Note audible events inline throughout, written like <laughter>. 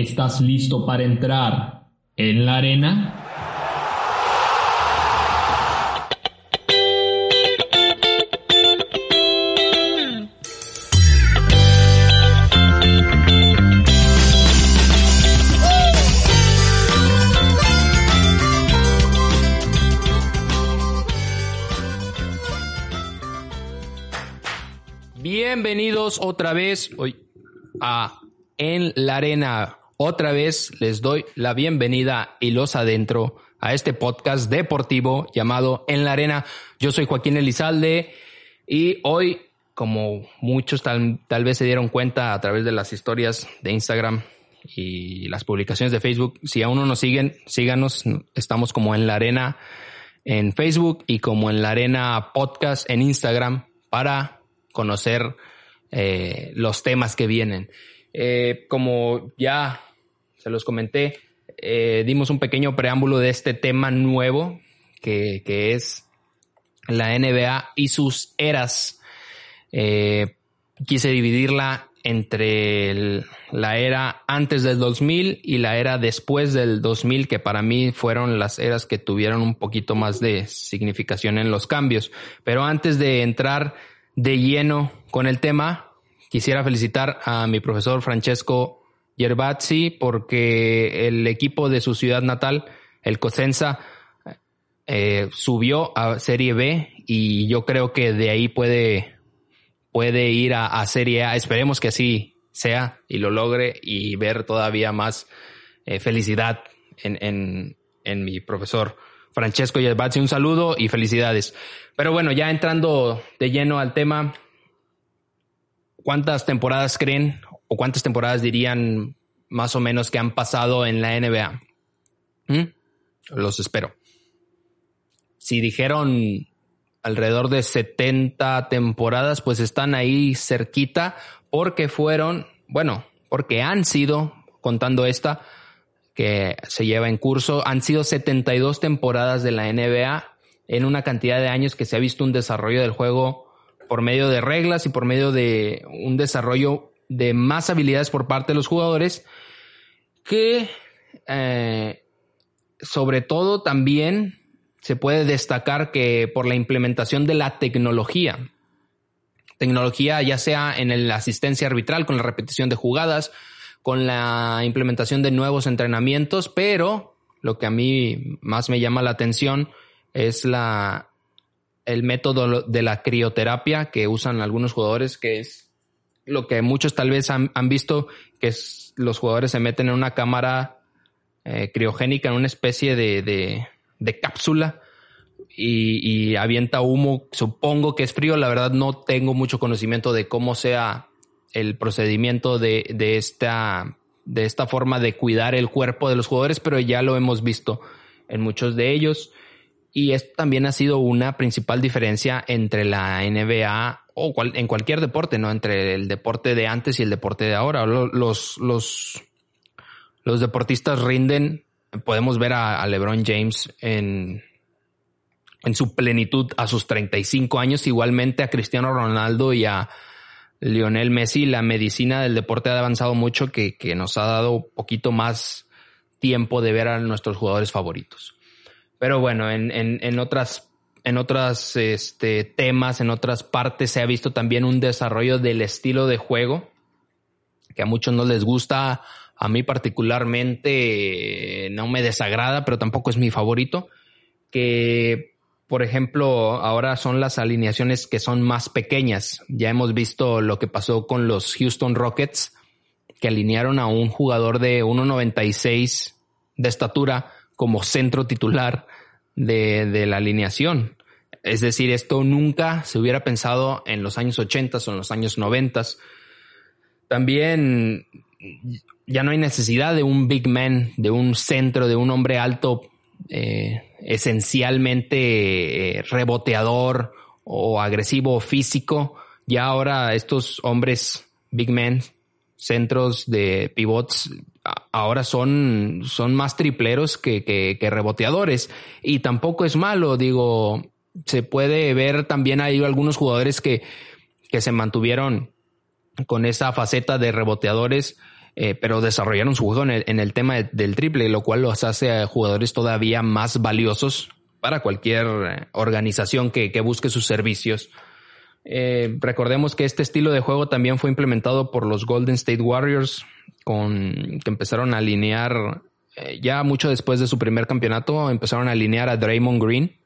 ¿Estás listo para entrar en la arena? Bienvenidos otra vez hoy a En la Arena. Otra vez les doy la bienvenida y los adentro a este podcast deportivo llamado En la Arena. Yo soy Joaquín Elizalde y hoy, como muchos tal, tal vez se dieron cuenta a través de las historias de Instagram y las publicaciones de Facebook, si aún no nos siguen, síganos. Estamos como En la Arena en Facebook y como En la Arena Podcast en Instagram para conocer eh, los temas que vienen. Eh, como ya se los comenté, eh, dimos un pequeño preámbulo de este tema nuevo que, que es la NBA y sus eras. quise dividirla entre la era antes del 2000 y la era después del 2000, que para mí fueron las eras que tuvieron un poquito más de significación en los cambios. Pero antes de entrar de lleno con el tema, quisiera felicitar a mi profesor Francesco Yerbazzi porque el equipo de su ciudad natal, el Cosenza, eh, subió a Serie B y yo creo que de ahí puede, puede ir a, Serie A. Esperemos que así sea y lo logre y ver todavía más eh, felicidad en, en, en mi profesor. Francesco Yerbazzi, un saludo y felicidades. Pero bueno, ya entrando de lleno al tema, ¿cuántas temporadas creen o cuántas temporadas dirían más o menos que han pasado en la NBA? ¿Mm? Los espero. Si dijeron alrededor de 70 temporadas, pues están ahí cerquita porque fueron, bueno, porque han sido, contando esta, que se lleva en curso, han sido 72 temporadas de la NBA en una cantidad de años que se ha visto un desarrollo del juego por medio de reglas y por medio de un desarrollo de más habilidades por parte de los jugadores que eh, sobre todo también se puede destacar que por la implementación de la tecnología, tecnología ya sea en la asistencia arbitral con la repetición de jugadas, con la implementación de nuevos entrenamientos, pero lo que a mí más me llama la atención es la, el método de la crioterapia que usan algunos jugadores, que es lo que muchos tal vez han, visto, que es los jugadores se meten en una cámara eh, criogénica, en una especie de, de, cápsula y, y, avienta humo. Supongo que es frío, la verdad no tengo mucho conocimiento de cómo sea el procedimiento de, de esta de esta forma de cuidar el cuerpo de los jugadores, pero ya lo hemos visto en muchos de ellos. Y esto también ha sido una principal diferencia entre la NBA o en cualquier deporte, ¿no? Entre el deporte de antes y el deporte de ahora. Los, los, los deportistas rinden. Podemos ver a, LeBron James en, en su plenitud a sus 35 años, igualmente a Cristiano Ronaldo y a Lionel Messi. La medicina del deporte ha avanzado mucho que, que nos ha dado poquito más tiempo de ver a nuestros jugadores favoritos. Pero bueno, en, en, en otras, en otras este, temas, en otras partes se ha visto también un desarrollo del estilo de juego que a muchos no les gusta. A mí particularmente no me desagrada, pero tampoco es mi favorito. Que, por ejemplo, ahora son las alineaciones que son más pequeñas. Ya hemos visto lo que pasó con los Houston Rockets, que alinearon a un jugador de 1.96 de estatura como centro titular de, la alineación. Es decir, esto nunca se hubiera pensado en los años 80 o en los años 90. También ya no hay necesidad de un big man, de un centro, de un hombre alto eh, esencialmente eh, reboteador o agresivo físico. Ya ahora estos hombres big men, centros de pivots, ahora son, son más tripleros que, que, reboteadores. Y tampoco es malo, digo, se puede ver también hay algunos jugadores que, que se mantuvieron con esa faceta de reboteadores eh, pero desarrollaron su juego en el, tema del triple, lo cual los hace a jugadores todavía más valiosos para cualquier eh, organización que, busque sus servicios. Eh, recordemos que este estilo de juego también fue implementado por los Golden State Warriors, con, que empezaron a alinear, ya mucho después de su primer campeonato, empezaron a alinear a Draymond Green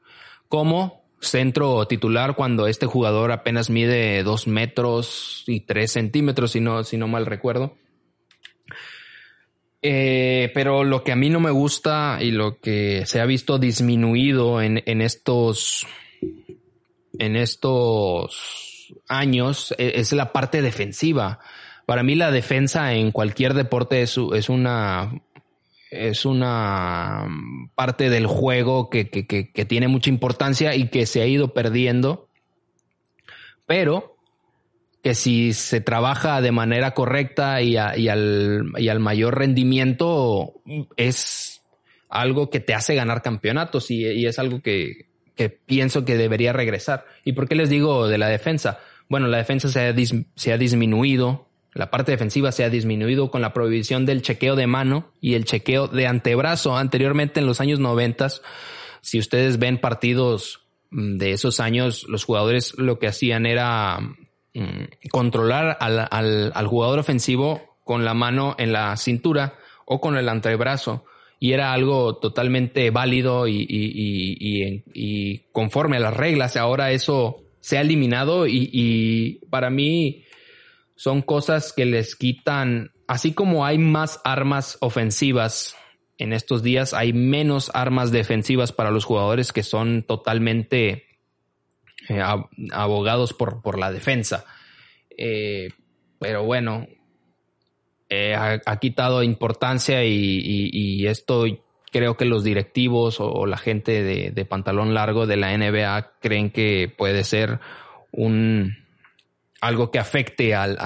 como centro titular cuando este jugador apenas mide dos metros y tres centímetros, si no, si no mal recuerdo. Eh, pero lo que a mí no me gusta y lo que se ha visto disminuido en, estos en estos años e, es, la parte defensiva. Para mí la defensa en cualquier deporte es, es una es una parte del juego que, que, tiene mucha importancia y que se ha ido perdiendo. Pero que si se trabaja de manera correcta y, al, mayor rendimiento es algo que te hace ganar campeonatos y, es algo que, pienso que debería regresar. ¿Y por qué les digo de la defensa? Bueno, la defensa se ha, se ha disminuido, la parte defensiva se ha disminuido con la prohibición del chequeo de mano y el chequeo de antebrazo. Anteriormente en los años noventas, si ustedes ven partidos mm, de esos años, los jugadores lo que hacían era Mm, controlar al, al, jugador ofensivo con la mano en la cintura o con el antebrazo. Y era algo totalmente válido y, y, y, conforme a las reglas. Ahora eso se ha eliminado y, para mí son cosas que les quitan, así como hay más armas ofensivas en estos días, hay menos armas defensivas para los jugadores que son totalmente eh, abogados por, por, la defensa. Eh, pero bueno, eh, ha, quitado importancia y, esto creo que los directivos o, la gente de, pantalón largo de la NBA creen que puede ser un algo que afecte al,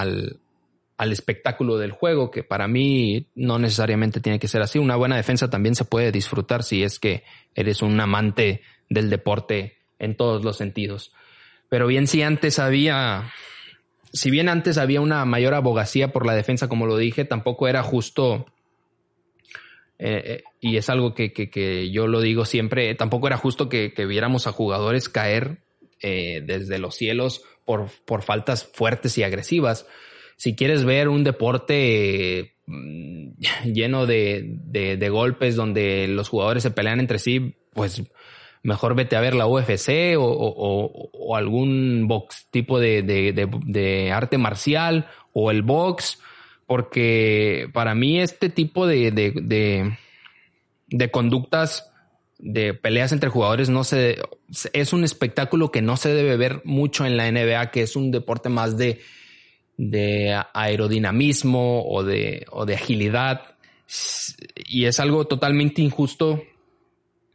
al, espectáculo del juego, que para mí no necesariamente tiene que ser así. Una buena defensa también se puede disfrutar si es que eres un amante del deporte en todos los sentidos. Pero bien si antes había, si bien antes había una mayor abogacía por la defensa, como lo dije, tampoco era justo, eh, eh, y es algo que, yo lo digo siempre, tampoco era justo que, viéramos a jugadores caer eh, desde los cielos por, por faltas fuertes y agresivas. Si quieres ver un deporte mm, lleno de, de golpes donde los jugadores se pelean entre sí, pues mejor vete a ver la UFC o, algún box tipo de, arte marcial o el box, porque para mí este tipo de, de, conductas de peleas entre jugadores no se es un espectáculo que no se debe ver mucho en la NBA, que es un deporte más de, de aerodinamismo o de, o de agilidad. Y es algo totalmente injusto,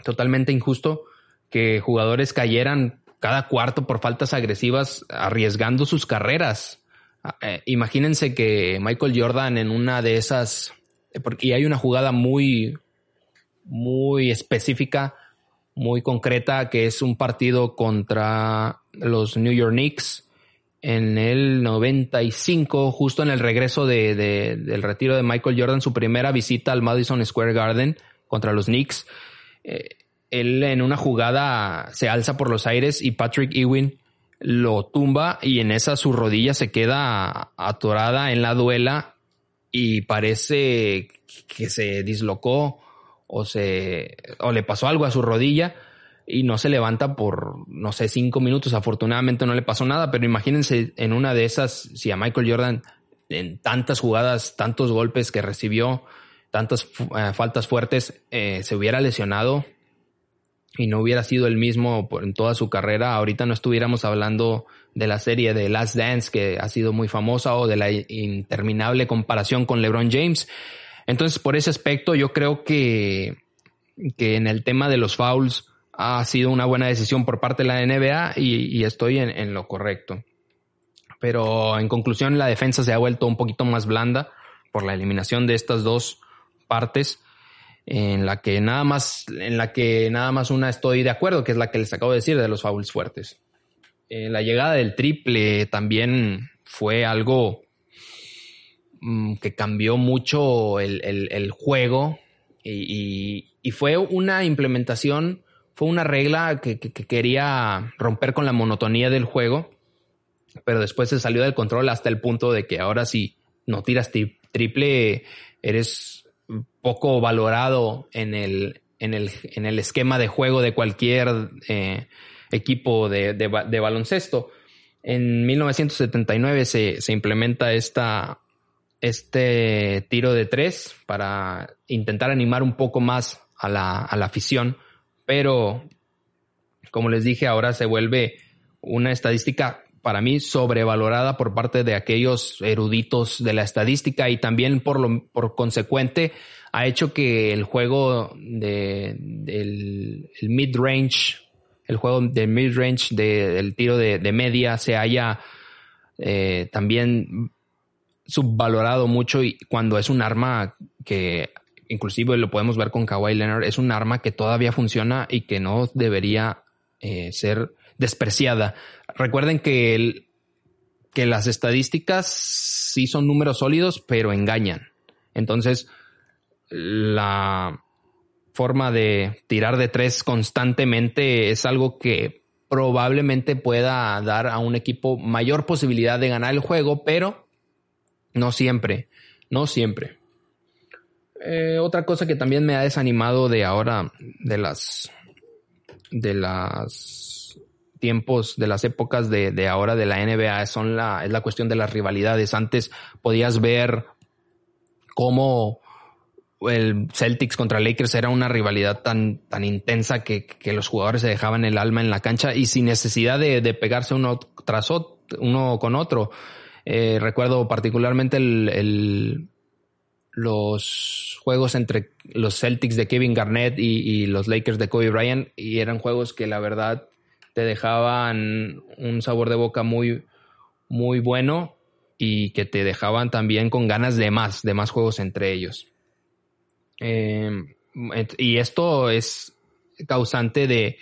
totalmente injusto que jugadores cayeran cada cuarto por faltas agresivas arriesgando sus carreras. Eh, imagínense que Michael Jordan en una de esas, y hay una jugada muy, muy específica, muy concreta, que es un partido contra los New York Knicks en el 95, justo en el regreso de, del retiro de Michael Jordan, su primera visita al Madison Square Garden contra los Knicks. Eh, él en una jugada se alza por los aires y Patrick Ewing lo tumba y en esa su rodilla se queda atorada en la duela y parece que se dislocó o se o le pasó algo a su rodilla y no se levanta por no sé cinco minutos afortunadamente no le pasó nada pero imagínense en una de esas si a Michael Jordan en tantas jugadas tantos golpes que recibió tantas eh, faltas fuertes eh, se hubiera lesionado y no hubiera sido el mismo en toda su carrera, ahorita no estuviéramos hablando de la serie de Last Dance, que ha sido muy famosa, o de la interminable comparación con LeBron James. Entonces, por ese aspecto, yo creo que, que en el tema de los fouls ha sido una buena decisión por parte de la NBA y, estoy en, lo correcto. Pero en conclusión, la defensa se ha vuelto un poquito más blanda por la eliminación de estas dos partes en la que nada más, en la que nada más una estoy de acuerdo, que es la que les acabo de decir de los fouls fuertes. Eh, la llegada del triple también fue algo mm, que cambió mucho el, juego y, fue una implementación, fue una regla que, quería romper con la monotonía del juego, pero después se salió del control hasta el punto de que ahora si no tiras triple, eres poco valorado en el, en el, en el esquema de juego de cualquier eh, equipo de, de, baloncesto. En 1979 se, se implementa esta, este tiro de tres para intentar animar un poco más a la, a la afición, pero como les dije, ahora se vuelve una estadística para mí sobrevalorada por parte de aquellos eruditos de la estadística y también por lo por consecuente ha hecho que el juego de, del mid-range, el juego de mid-range del tiro de, media se haya eh, también subvalorado mucho y cuando es un arma que inclusive lo podemos ver con Kawhi Leonard, es un arma que todavía funciona y que no debería eh, ser despreciada. Recuerden que, que las estadísticas sí son números sólidos, pero engañan. Entonces, la forma de tirar de tres constantemente es algo que probablemente pueda dar a un equipo mayor posibilidad de ganar el juego, pero no siempre, no siempre. Eh, otra cosa que también me ha desanimado de ahora, de las, de las tiempos, de las épocas de, de ahora de la NBA, son la, es la cuestión de las rivalidades. Antes podías ver cómo el Celtics contra Lakers era una rivalidad tan, tan intensa que, los jugadores se dejaban el alma en la cancha y sin necesidad de, de pegarse uno tras otro, uno con otro. Eh, recuerdo particularmente el, los juegos entre los Celtics de Kevin Garnett y, y, los Lakers de Kobe Bryant y eran juegos que la verdad te dejaban un sabor de boca muy, muy bueno y que te dejaban también con ganas de más, de más juegos entre ellos. Em, y esto es causante de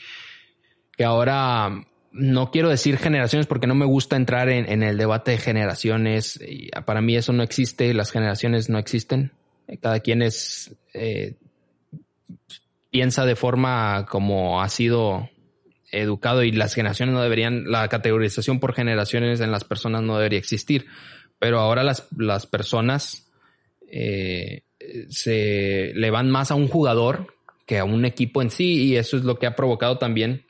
que ahora no quiero decir generaciones porque no me gusta entrar en, el debate de generaciones. para mí eso no existe, las generaciones no existen. Cada quien es eh, piensa de forma como ha sido educado y las generaciones no deberían, la categorización por generaciones en las personas no debería existir. Pero ahora las, las personas eh, se le van más a un jugador que a un equipo en sí y eso es lo que ha provocado también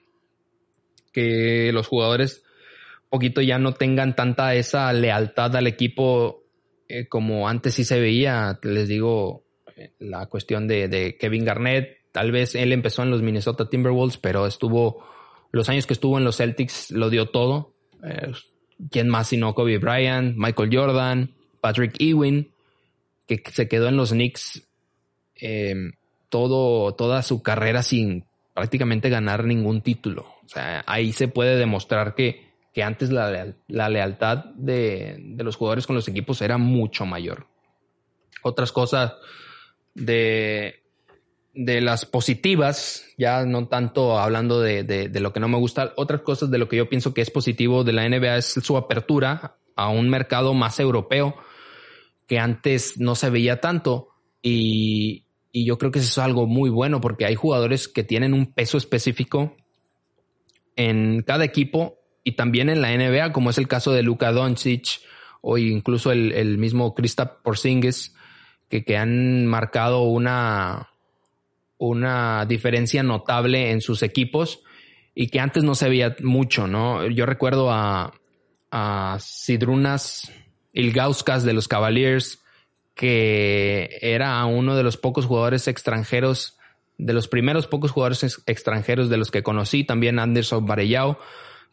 que los jugadores poquito ya no tengan tanta esa lealtad al equipo eh, como antes sí se veía. Les digo, la cuestión de, Kevin Garnett, tal vez él empezó en los Minnesota Timberwolves, pero estuvo, los años que estuvo en los Celtics lo dio todo. Eh, ¿Quién más sino Kobe Bryant, Michael Jordan, Patrick Ewing? que se quedó en los Knicks eh, todo, toda su carrera sin prácticamente ganar ningún título. Ahí se puede demostrar que, que antes la, la lealtad de, de, los jugadores con los equipos era mucho mayor. Otras cosas de, de las positivas, ya no tanto hablando de, de, de, lo que no me gusta, otras cosas de lo que yo pienso que es positivo de la NBA es su apertura a un mercado más europeo que antes no se veía tanto y, yo creo que eso es algo muy bueno porque hay jugadores que tienen un peso específico en cada equipo y también en la NBA, como es el caso de Luka Doncic o incluso el, mismo Krista Porzingis, que, que, han marcado una, una diferencia notable en sus equipos y que antes no se veía mucho, ¿no? Yo recuerdo a, a Sidrunas Ilgauskas de los Cavaliers, que era uno de los pocos jugadores extranjeros, de los primeros pocos jugadores extranjeros de los que conocí, también Anderson Varellao,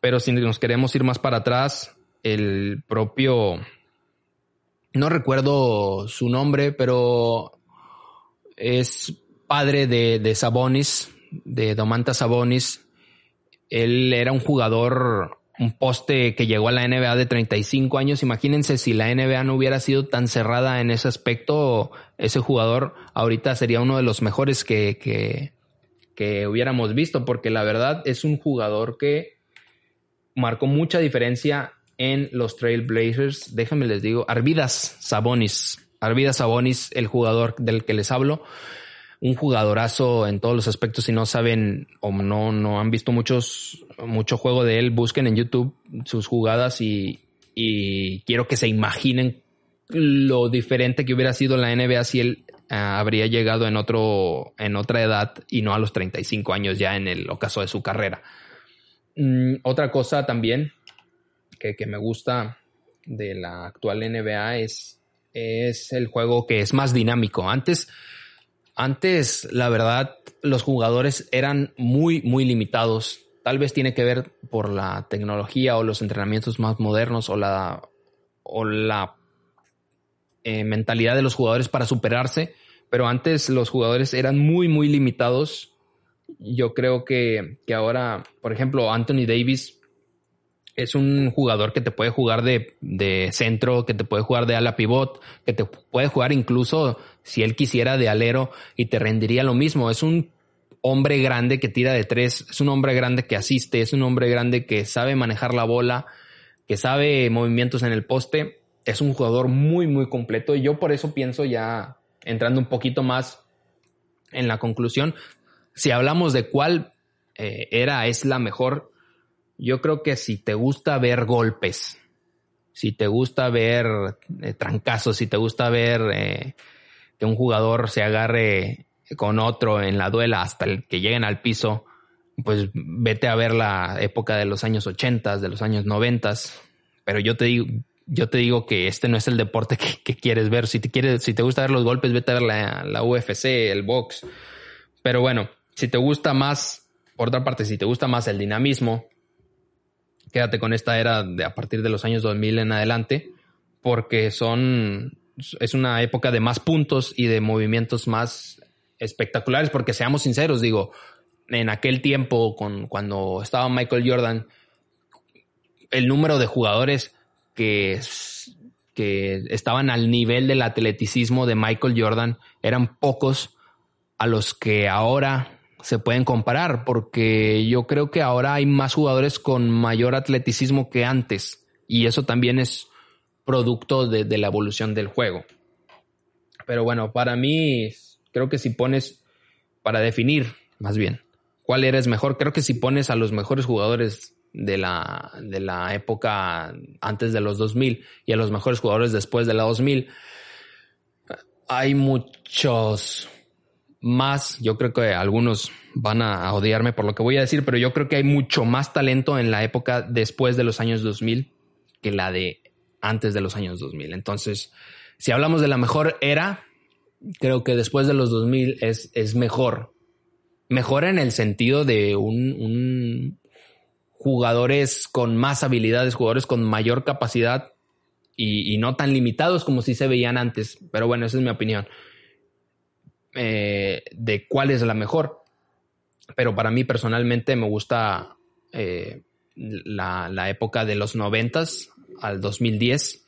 pero si nos queremos ir más para atrás, el propio, no recuerdo su nombre, pero es padre de, de Sabonis, de Domantas Sabonis. Él era un jugador un poste que llegó a la NBA de 35 años. Imagínense si la NBA no hubiera sido tan cerrada en ese aspecto, ese jugador ahorita sería uno de los mejores que, que, que hubiéramos visto, porque la verdad es un jugador que marcó mucha diferencia en los Trailblazers. Déjenme les digo, Arvidas Sabonis. Arvidas Sabonis, el jugador del que les hablo. Un jugadorazo en todos los aspectos. Si no saben o no, no han visto muchos, mucho juego de él, busquen en YouTube sus jugadas y, y quiero que se imaginen lo diferente que hubiera sido la NBA si él ah, habría llegado en otro, en otra edad y no a los 35 años ya en el ocaso de su carrera. Mm, otra cosa también que, me gusta de la actual NBA es, es el juego que es más dinámico. Antes, antes, la verdad, los jugadores eran muy, muy limitados. Tal vez tiene que ver por la tecnología o los entrenamientos más modernos o la, o la eh, mentalidad de los jugadores para superarse. Pero antes los jugadores eran muy, muy limitados. Yo creo que, que ahora, por ejemplo, Anthony Davis es un jugador que te puede jugar de, centro, que te puede jugar de ala pivot, que te puede jugar incluso si él quisiera de alero y te rendiría lo mismo. Es un hombre grande que tira de tres, es un hombre grande que asiste, es un hombre grande que sabe manejar la bola, que sabe movimientos en el poste. Es un jugador muy, muy completo y yo por eso pienso ya entrando un poquito más en la conclusión, si hablamos de cuál eh, era, es la mejor yo creo que si te gusta ver golpes, si te gusta ver eh, trancazos, si te gusta ver eh, que un jugador se agarre con otro en la duela hasta el que lleguen al piso, pues vete a ver la época de los años 80, de los años 90. Pero yo te digo, yo te digo que este no es el deporte que, quieres ver. Si te quieres, si te gusta ver los golpes, vete a ver la, la UFC, el box. Pero bueno, si te gusta más, por otra parte, si te gusta más el dinamismo, quédate con esta era de a partir de los años 2000 en adelante, porque son, es una época de más puntos y de movimientos más espectaculares, porque seamos sinceros, digo, en aquel tiempo, con, cuando estaba Michael Jordan, el número de jugadores que, que estaban al nivel del atleticismo de Michael Jordan eran pocos a los que ahora se pueden comparar, porque yo creo que ahora hay más jugadores con mayor atleticismo que antes, y eso también es producto de, la evolución del juego. Pero bueno, para mí, creo que si pones, para definir más bien, cuál eres mejor, creo que si pones a los mejores jugadores de la, de la época antes de los 2000 y a los mejores jugadores después de la 2000, hay muchos más, yo creo que algunos van a odiarme por lo que voy a decir, pero yo creo que hay mucho más talento en la época después de los años 2000 que la de antes de los años 2000. Entonces, si hablamos de la mejor era, creo que después de los 2000 es, es mejor. Mejor en el sentido de un, jugadores con más habilidades, jugadores con mayor capacidad y no tan limitados como si se veían antes. Pero bueno, esa es mi opinión. Eh, de cuál es la mejor. Pero para mí personalmente me gusta eh, la, época de los noventas al 2010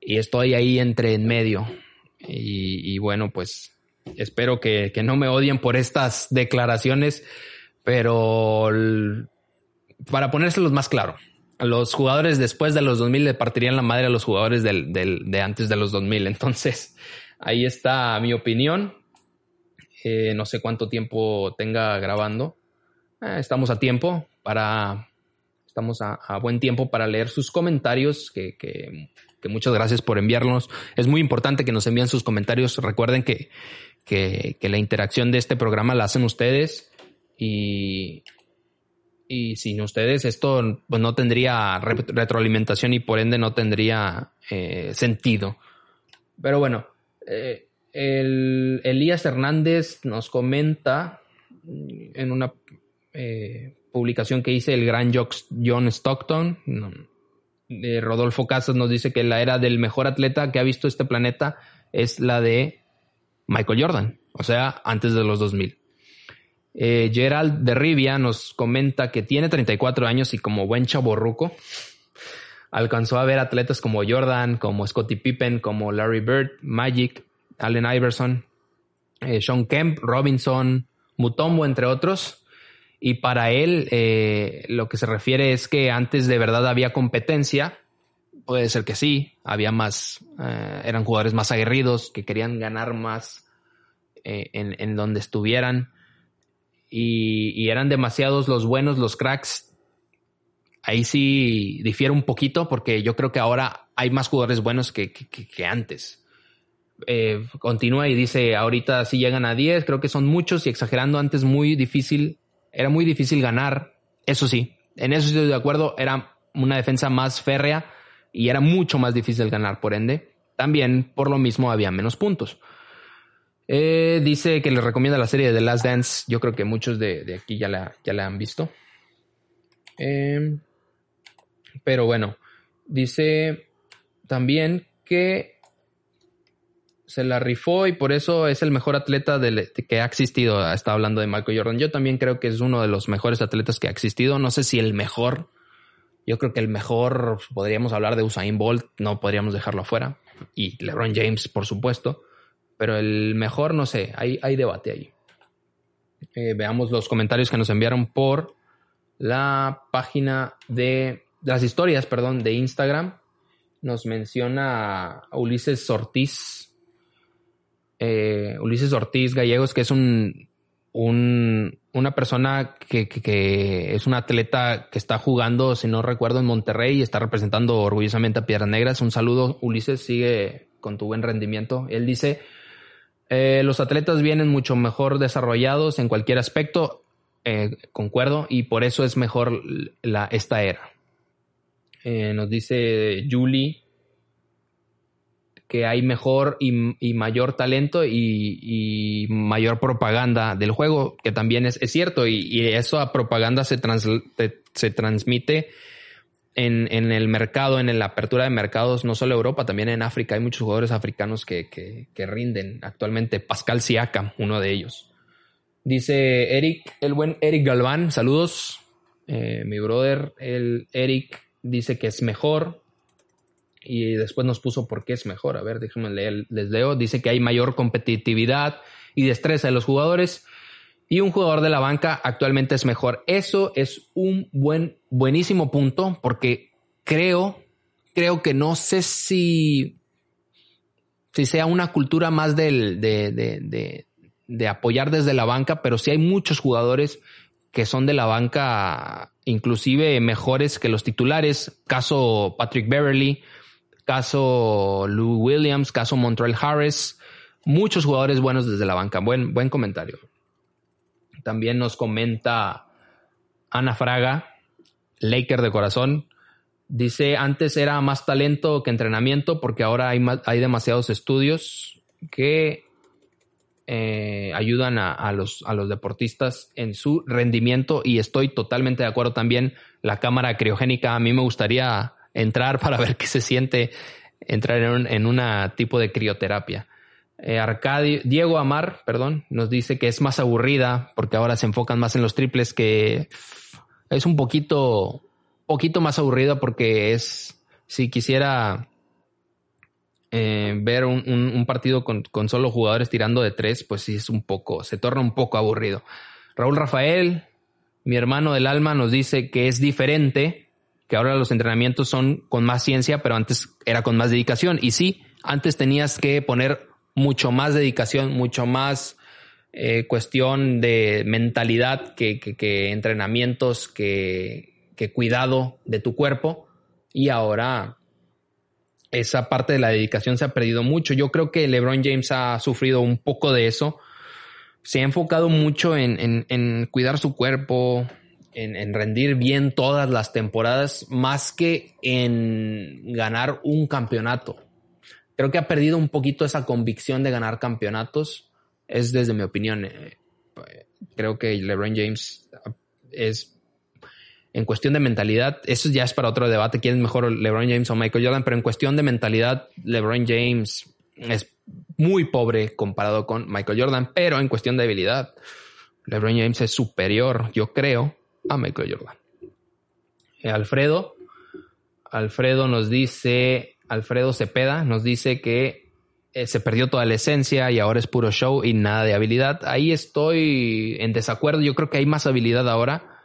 y estoy ahí entre en medio. Y, bueno, pues espero que, no me odien por estas declaraciones, pero para ponérselos más claro, los jugadores después de los 2000 le partirían la madre a los jugadores de antes de los 2000. Entonces, ahí está mi opinión. Eh, no sé cuánto tiempo tenga grabando. Eh, estamos a tiempo para. Estamos a, buen tiempo para leer sus comentarios, que, muchas gracias por enviarlos. Es muy importante que nos envíen sus comentarios. Recuerden que, que, la interacción de este programa la hacen ustedes y, y sin ustedes esto pues, no tendría retroalimentación y por ende no tendría eh, sentido. Pero bueno, el Elías Hernández nos comenta en una eh, publicación que hice el gran John Stockton. Rodolfo Casas nos dice que la era del mejor atleta que ha visto este planeta es la de Michael Jordan, o sea, antes de los 2000. Eh, Gerald de Rivia nos comenta que tiene 34 años y como buen chaborruco alcanzó a ver atletas como Jordan, como Scottie Pippen, como Larry Bird, Magic, Allen Iverson, eh, Sean Kemp, Robinson, Mutombo, entre otros. Y para él, eh, lo que se refiere es que antes de verdad había competencia Puede ser que sí, había más, eh, eran jugadores más aguerridos que querían ganar más eh, en, donde estuvieran y, eran demasiados los buenos, los cracks. Ahí sí difiere un poquito porque yo creo que ahora hay más jugadores buenos que antes. Eh, continúa y dice, ahorita sí llegan a 10, creo que son muchos y exagerando antes muy difícil, era muy difícil ganar, eso sí, en eso estoy de acuerdo, era una defensa más férrea y era mucho más difícil ganar, por ende, también por lo mismo había menos puntos. Eh, dice que le recomienda la serie de The Last Dance. Yo creo que muchos de, aquí ya la, ya la han visto. Eh, pero bueno, dice también que se la rifó y por eso es el mejor atleta que ha existido. Está hablando de Michael Jordan. Yo también creo que es uno de los mejores atletas que ha existido. No sé si el mejor, yo creo que el mejor, podríamos hablar de Usain Bolt, no podríamos dejarlo afuera. Y LeBron James, por supuesto. Pero el mejor, no sé, hay, hay debate ahí. Eh, veamos los comentarios que nos enviaron por la página de, las historias, perdón, de Instagram. Nos menciona Ulises Ortiz. Eh, Ulises Ortiz Gallegos, que es un un, una persona que, es un atleta que está jugando, si no recuerdo, en Monterrey y está representando orgullosamente a Piedras Negras. Un saludo, Ulises, sigue con tu buen rendimiento. Él dice, eh, los atletas vienen mucho mejor desarrollados en cualquier aspecto, eh, concuerdo, y por eso es mejor la, esta era. Nos dice Julie que hay mejor y, mayor talento y, mayor propaganda del juego, que también es, cierto, y, eso a propaganda se, se transmite en, en, el mercado, en la apertura de mercados, no solo Europa, también en África. Hay muchos jugadores africanos que, que, rinden actualmente. Pascal Siakam, uno de ellos. Dice Eric, el buen Eric Galván, saludos. Eh, mi brother, el Eric, dice que es mejor y después nos puso por qué es mejor. A ver, déjenme leer, les leo. Dice que hay mayor competitividad y destreza de los jugadores y un jugador de la banca actualmente es mejor. Eso es un buen, buenísimo punto porque creo, creo que no sé si, si sea una cultura más del, de, de, de, de apoyar desde la banca, pero sí hay muchos jugadores que son de la banca inclusive mejores que los titulares. Caso Patrick Beverly, caso Lou Williams, caso Montreal Harris, muchos jugadores buenos desde la banca. Buen, buen comentario. También nos comenta Ana Fraga, Laker de corazón. Dice, antes era más talento que entrenamiento porque ahora hay, hay demasiados estudios que eh, ayudan a, los, a los deportistas en su rendimiento y estoy totalmente de acuerdo también. La cámara criogénica, a mí me gustaría entrar para <laughs> ver qué se siente entrar en un una tipo de crioterapia. Eh, Arcadio, Diego Amar, perdón, nos dice que es más aburrida porque ahora se enfocan más en los triples, que es un poquito, poquito más aburrida porque es, si quisiera eh, ver un, un, partido con, con, solo jugadores tirando de tres, pues sí es un poco, se torna un poco aburrido. Raúl Rafael, mi hermano del alma, nos dice que es diferente que ahora los entrenamientos son con más ciencia, pero antes era con más dedicación. Y sí, antes tenías que poner mucho más dedicación, mucho más eh, cuestión de mentalidad que, entrenamientos, que, cuidado de tu cuerpo. Y ahora esa parte de la dedicación se ha perdido mucho. Yo creo que LeBron James ha sufrido un poco de eso. Se ha enfocado mucho en, en cuidar su cuerpo, en, rendir bien todas las temporadas más que en ganar un campeonato. Creo que ha perdido un poquito esa convicción de ganar campeonatos. Es desde mi opinión. Eh, creo que LeBron James es en cuestión de mentalidad, eso ya es para otro debate, quién es mejor LeBron James o Michael Jordan, pero en cuestión de mentalidad, LeBron James es muy pobre comparado con Michael Jordan, pero en cuestión de habilidad, LeBron James es superior, yo creo, a Michael Jordan. Eh, Alfredo, Alfredo nos dice, Alfredo Cepeda nos dice que eh, se perdió toda la esencia y ahora es puro show y nada de habilidad. Ahí estoy en desacuerdo. Yo creo que hay más habilidad ahora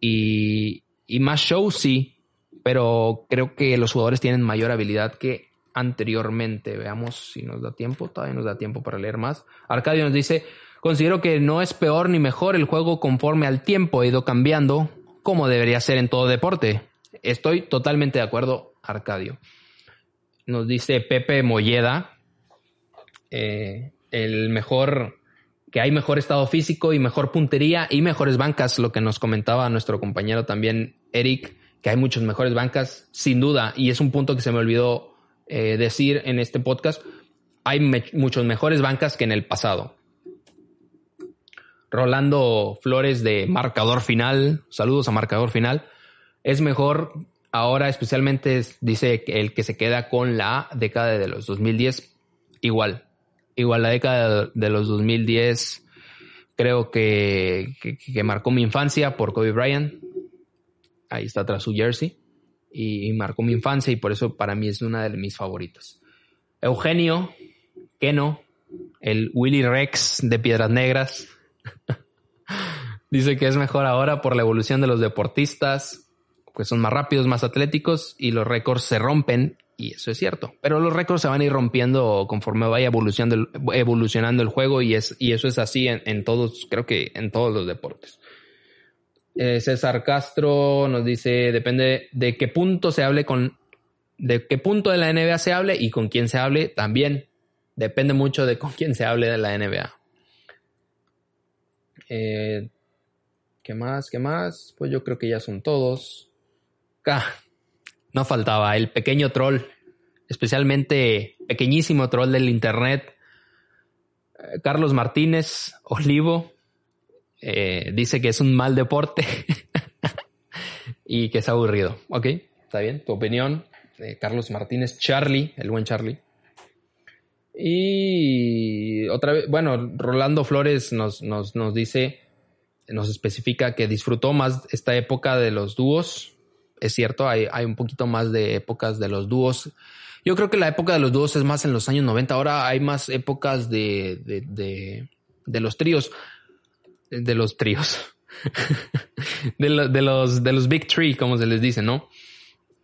y, y más show sí, pero creo que los jugadores tienen mayor habilidad que anteriormente. Veamos si nos da tiempo, todavía nos da tiempo para leer más. Arcadio nos dice, considero que no es peor ni mejor el juego conforme al tiempo ha ido cambiando, como debería ser en todo deporte. Estoy totalmente de acuerdo, Arcadio. Nos dice Pepe Molleda, eh, el mejor, que hay mejor estado físico y mejor puntería y mejores bancas, lo que nos comentaba nuestro compañero también Eric, que hay muchas mejores bancas, sin duda, y es un punto que se me olvidó eh, decir en este podcast, hay muchos mejores bancas que en el pasado. Rolando Flores de Marcador Final, saludos a Marcador Final, es mejor ahora especialmente dice el que se queda con la década de los 2010 igual. Igual la década de los 2010 creo que, que, marcó mi infancia por Kobe Bryant. Ahí está tras su jersey. Y, marcó mi infancia y por eso para mí es una de mis favoritas. Eugenio Keno el Willy Rex de Piedras Negras dice que es mejor ahora por la evolución de los deportistas pues son más rápidos, más atléticos y los récords se rompen y eso es cierto. Pero los récords se van a ir rompiendo conforme vaya evolucionando el, juego y, es, y eso es así en, todos, creo que en todos los deportes. Eh, César Castro nos dice, depende de qué punto se hable con, de qué punto de la NBA se hable y con quién se hable también. Depende mucho de con quién se hable de la NBA. Eh, ¿Qué más? ¿Qué más? Pues yo creo que ya son todos. No faltaba el pequeño troll, especialmente pequeñísimo troll del internet. Eh, Carlos Martínez Olivo eh, dice que es un mal deporte <laughs> y que es aburrido. Ok, está bien, tu opinión. Carlos Martínez, Charlie, el buen Charlie. Y otra vez, bueno, Rolando Flores nos, nos, nos dice, nos especifica que disfrutó más esta época de los dúos es cierto, hay, hay un poquito más de épocas de los dúos. Yo creo que la época de los dúos es más en los años 90. Ahora hay más épocas de, de, de, los tríos. De los tríos. <laughs> de, de, los, de los Big Three, como se les dice, ¿no?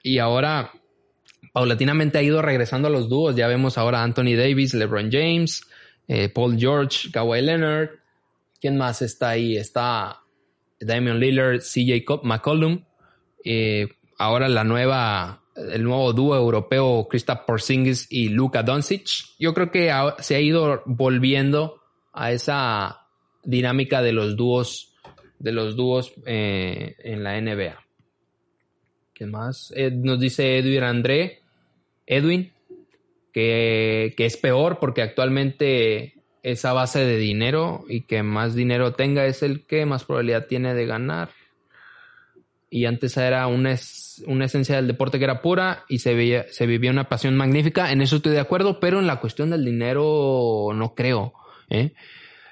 Y ahora, paulatinamente ha ido regresando a los dúos. Ya vemos ahora Anthony Davis, LeBron James, eh, Paul George, Kawhi Leonard. ¿Quién más está ahí? Está Damian Lillard, CJ McCollum. Eh, ahora la nueva, el nuevo dúo europeo Krista Porzingis y Luka Doncic, yo creo que se ha ido volviendo a esa dinámica de los dúos, de los dúos eh, en la NBA. ¿Qué más? Nos dice Edwin André, Edwin, que, es peor porque actualmente esa base de dinero y que más dinero tenga es el que más probabilidad tiene de ganar y antes era una, una esencia del deporte que era pura y se, veía, se vivía una pasión magnífica. En eso estoy de acuerdo, pero en la cuestión del dinero no creo. ¿eh?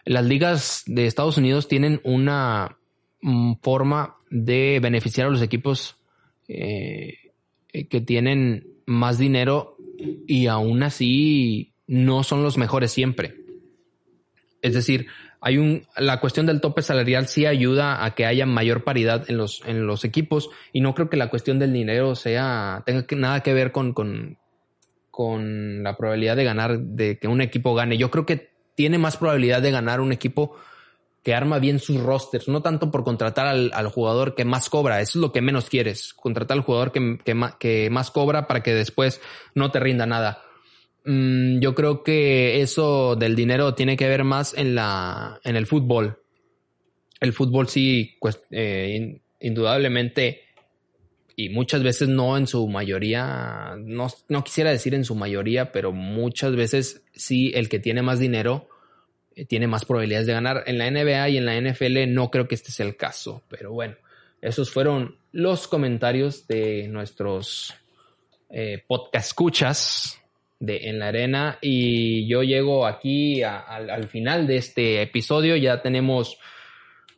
Las ligas de Estados Unidos tienen una mm, forma de beneficiar a los equipos eh, que tienen más dinero y aún así no son los mejores siempre. Es decir, hay un, la cuestión del tope salarial sí ayuda a que haya mayor paridad en los, en los equipos y no creo que la cuestión del dinero sea, tenga que, nada que ver con, con, con la probabilidad de ganar, de que un equipo gane. Yo creo que tiene más probabilidad de ganar un equipo que arma bien sus rosters, no tanto por contratar al, jugador que más cobra, eso es lo que menos quieres, contratar al jugador que, que, más cobra para que después no te rinda nada Mm, yo creo que eso del dinero tiene que ver más en la en el fútbol. El fútbol sí, eh, indudablemente y muchas veces no en su mayoría, no, no, quisiera decir en su mayoría, pero muchas veces sí el que tiene más dinero tiene más probabilidades de ganar. En la NBA y en la NFL no creo que este sea el caso, pero bueno, esos fueron los comentarios de nuestros eh, podcast escuchas de En la Arena y yo llego aquí al final de este episodio, ya tenemos,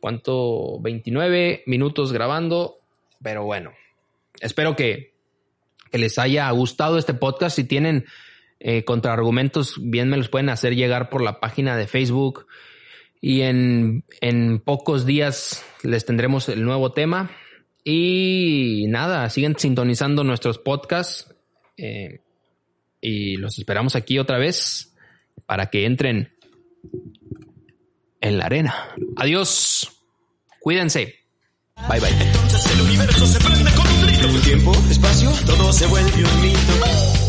¿cuánto? 29 minutos grabando, pero bueno, espero que, que les haya gustado este podcast, si tienen eh, contraargumentos, bien me los pueden hacer llegar por la página de Facebook y en, en pocos días les tendremos el nuevo tema. Y nada, siguen sintonizando nuestros podcasts. eh, y los esperamos aquí otra vez para que entren en la arena. Adiós. Cuídense. Bye bye. Entonces el universo se prende con un grito. Tiempo, espacio, todo se vuelve un mito.